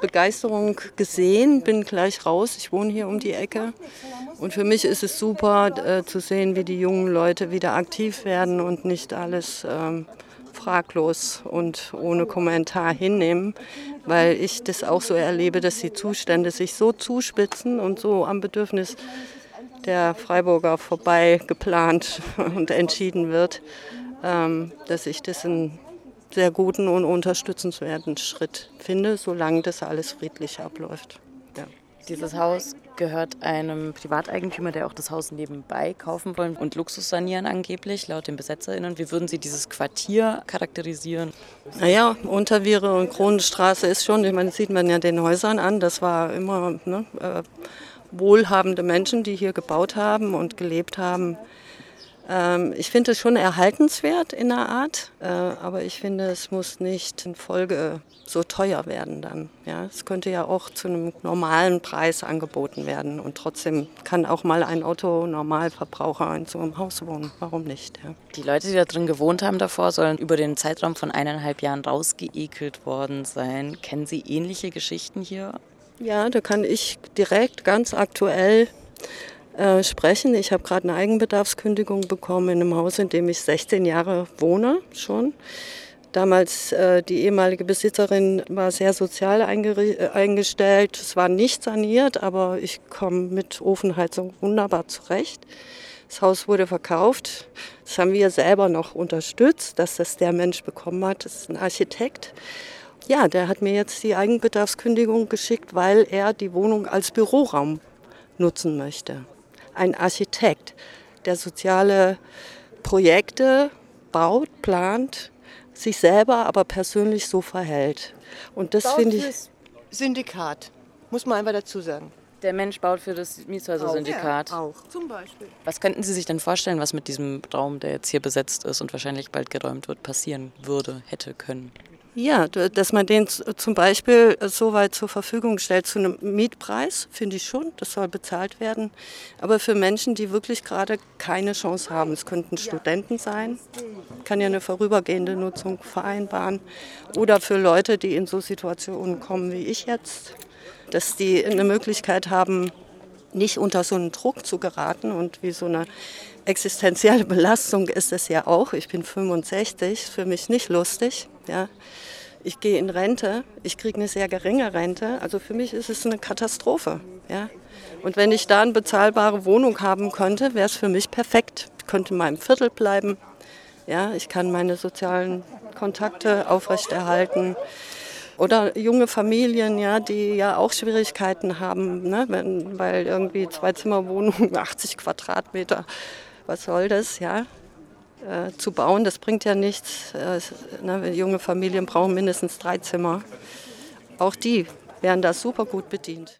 Begeisterung gesehen, bin gleich raus. Ich wohne hier um die Ecke. Und für mich ist es super äh, zu sehen, wie die jungen Leute wieder aktiv werden und nicht alles ähm, fraglos und ohne Kommentar hinnehmen, weil ich das auch so erlebe, dass die Zustände sich so zuspitzen und so am Bedürfnis der Freiburger vorbei geplant und entschieden wird, ähm, dass ich das einen sehr guten und unterstützenswerten Schritt finde, solange das alles friedlich abläuft. Ja. Dieses Haus gehört einem Privateigentümer, der auch das Haus nebenbei kaufen wollen und Luxus sanieren angeblich, laut den BesetzerInnen. Wie würden Sie dieses Quartier charakterisieren? Naja, Unterviere und Kronenstraße ist schon, ich meine, das sieht man ja den Häusern an, das war immer ne, äh, wohlhabende Menschen, die hier gebaut haben und gelebt haben. Ähm, ich finde es schon erhaltenswert in der Art, äh, aber ich finde, es muss nicht in Folge so teuer werden dann. Ja, es könnte ja auch zu einem normalen Preis angeboten werden und trotzdem kann auch mal ein Auto-Normalverbraucher in so einem Haus wohnen. Warum nicht? Ja. Die Leute, die da drin gewohnt haben davor, sollen über den Zeitraum von eineinhalb Jahren rausgeekelt worden sein. Kennen Sie ähnliche Geschichten hier? Ja, da kann ich direkt ganz aktuell äh, sprechen. Ich habe gerade eine Eigenbedarfskündigung bekommen in einem Haus, in dem ich 16 Jahre wohne schon. Damals äh, die ehemalige Besitzerin war sehr sozial äh, eingestellt. Es war nicht saniert, aber ich komme mit Ofenheizung wunderbar zurecht. Das Haus wurde verkauft. Das haben wir selber noch unterstützt, dass das der Mensch bekommen hat. Das ist ein Architekt. Ja, der hat mir jetzt die Eigenbedarfskündigung geschickt, weil er die Wohnung als Büroraum nutzen möchte ein Architekt, der soziale Projekte baut, plant, sich selber aber persönlich so verhält. Und das finde ich. Syndikat, muss man einfach dazu sagen. Der Mensch baut für das Mietshäuser-Syndikat. Ja, auch, zum Beispiel. Was könnten Sie sich denn vorstellen, was mit diesem Raum, der jetzt hier besetzt ist und wahrscheinlich bald geräumt wird, passieren würde, hätte können? Ja, dass man den zum Beispiel so weit zur Verfügung stellt zu einem Mietpreis, finde ich schon, das soll bezahlt werden. Aber für Menschen, die wirklich gerade keine Chance haben, es könnten Studenten sein, kann ja eine vorübergehende Nutzung vereinbaren. Oder für Leute, die in so Situationen kommen wie ich jetzt, dass die eine Möglichkeit haben, nicht unter so einen Druck zu geraten und wie so eine existenzielle Belastung ist es ja auch. Ich bin 65, für mich nicht lustig. Ja. Ich gehe in Rente, ich kriege eine sehr geringe Rente. Also für mich ist es eine Katastrophe. Ja. Und wenn ich da eine bezahlbare Wohnung haben könnte, wäre es für mich perfekt. Ich könnte in meinem Viertel bleiben. Ja, ich kann meine sozialen Kontakte aufrechterhalten. Oder junge Familien, ja, die ja auch Schwierigkeiten haben, ne, wenn, weil irgendwie zwei Zimmerwohnungen, 80 Quadratmeter, was soll das, ja? Äh, zu bauen. Das bringt ja nichts. Äh, ne, junge Familien brauchen mindestens drei Zimmer. Auch die werden da super gut bedient.